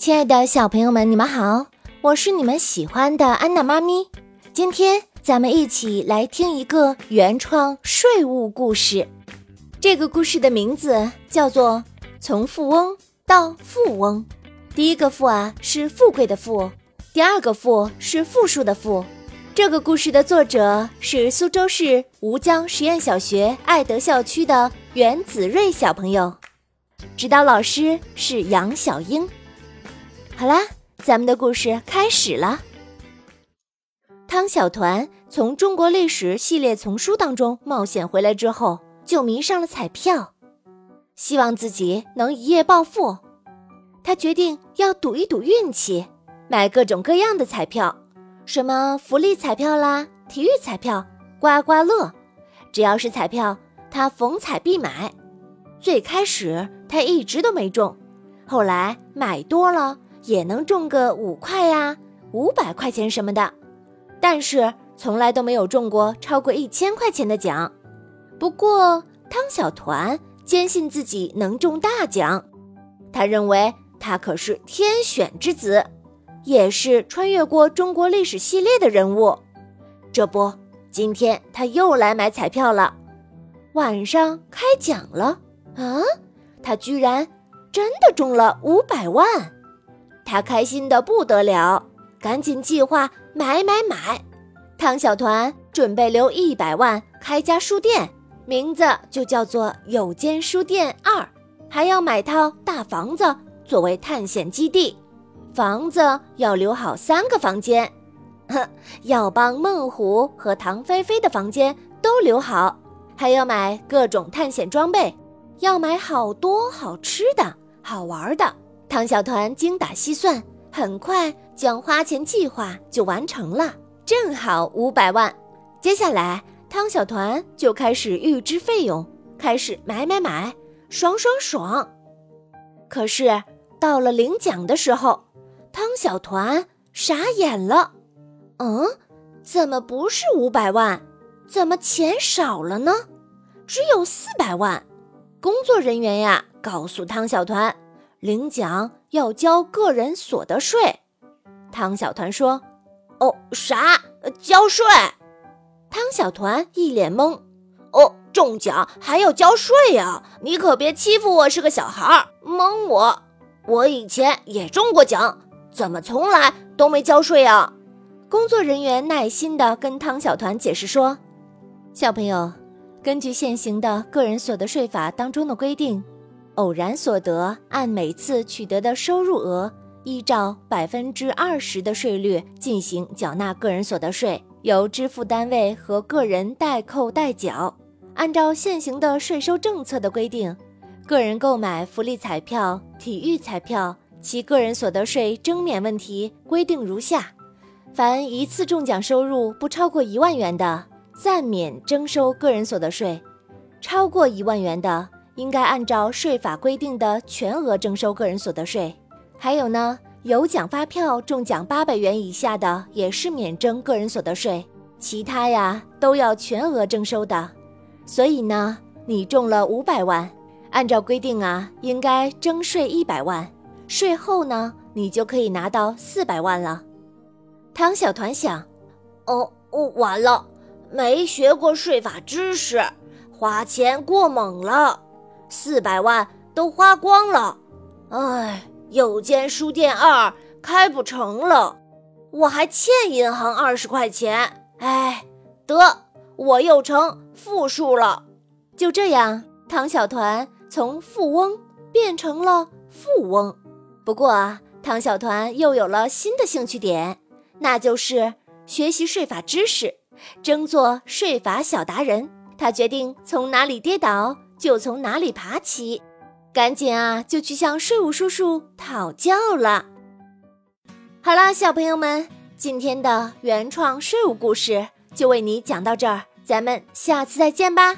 亲爱的小朋友们，你们好，我是你们喜欢的安娜妈咪。今天咱们一起来听一个原创税务故事。这个故事的名字叫做《从富翁到富翁》。第一个“富”啊，是富贵的“富”；第二个“富”是富数的“富”。这个故事的作者是苏州市吴江实验小学爱德校区的袁子睿小朋友，指导老师是杨小英。好啦，咱们的故事开始了。汤小团从中国历史系列丛书当中冒险回来之后，就迷上了彩票，希望自己能一夜暴富。他决定要赌一赌运气，买各种各样的彩票，什么福利彩票啦、体育彩票、刮刮乐，只要是彩票，他逢彩必买。最开始他一直都没中，后来买多了。也能中个五块呀，五百块钱什么的，但是从来都没有中过超过一千块钱的奖。不过汤小团坚信自己能中大奖，他认为他可是天选之子，也是穿越过中国历史系列的人物。这不，今天他又来买彩票了。晚上开奖了啊，他居然真的中了五百万！他开心的不得了，赶紧计划买买买。汤小团准备留一百万开家书店，名字就叫做有间书店二，还要买套大房子作为探险基地。房子要留好三个房间，哼，要帮孟虎和唐菲菲的房间都留好，还要买各种探险装备，要买好多好吃的好玩的。汤小团精打细算，很快将花钱计划就完成了，正好五百万。接下来，汤小团就开始预支费用，开始买买买，爽爽爽。可是到了领奖的时候，汤小团傻眼了。嗯，怎么不是五百万？怎么钱少了呢？只有四百万。工作人员呀，告诉汤小团。领奖要交个人所得税，汤小团说：“哦，啥？交税？”汤小团一脸懵：“哦，中奖还要交税呀？你可别欺负我是个小孩儿，蒙我！我以前也中过奖，怎么从来都没交税啊？”工作人员耐心地跟汤小团解释说：“小朋友，根据现行的个人所得税法当中的规定。”偶然所得按每次取得的收入额，依照百分之二十的税率进行缴纳个人所得税，由支付单位和个人代扣代缴。按照现行的税收政策的规定，个人购买福利彩票、体育彩票，其个人所得税征免问题规定如下：凡一次中奖收入不超过一万元的，暂免征收个人所得税；超过一万元的，应该按照税法规定的全额征收个人所得税。还有呢，有奖发票中奖八百元以下的也是免征个人所得税，其他呀都要全额征收的。所以呢，你中了五百万，按照规定啊，应该征税一百万，税后呢，你就可以拿到四百万了。汤小团想，哦哦，完了，没学过税法知识，花钱过猛了。四百万都花光了，哎，有间书店二开不成了，我还欠银行二十块钱，哎，得，我又成负数了。就这样，唐小团从富翁变成了富翁。不过，唐小团又有了新的兴趣点，那就是学习税法知识，争做税法小达人。他决定从哪里跌倒。就从哪里爬起，赶紧啊，就去向税务叔叔讨教了。好啦，小朋友们，今天的原创税务故事就为你讲到这儿，咱们下次再见吧。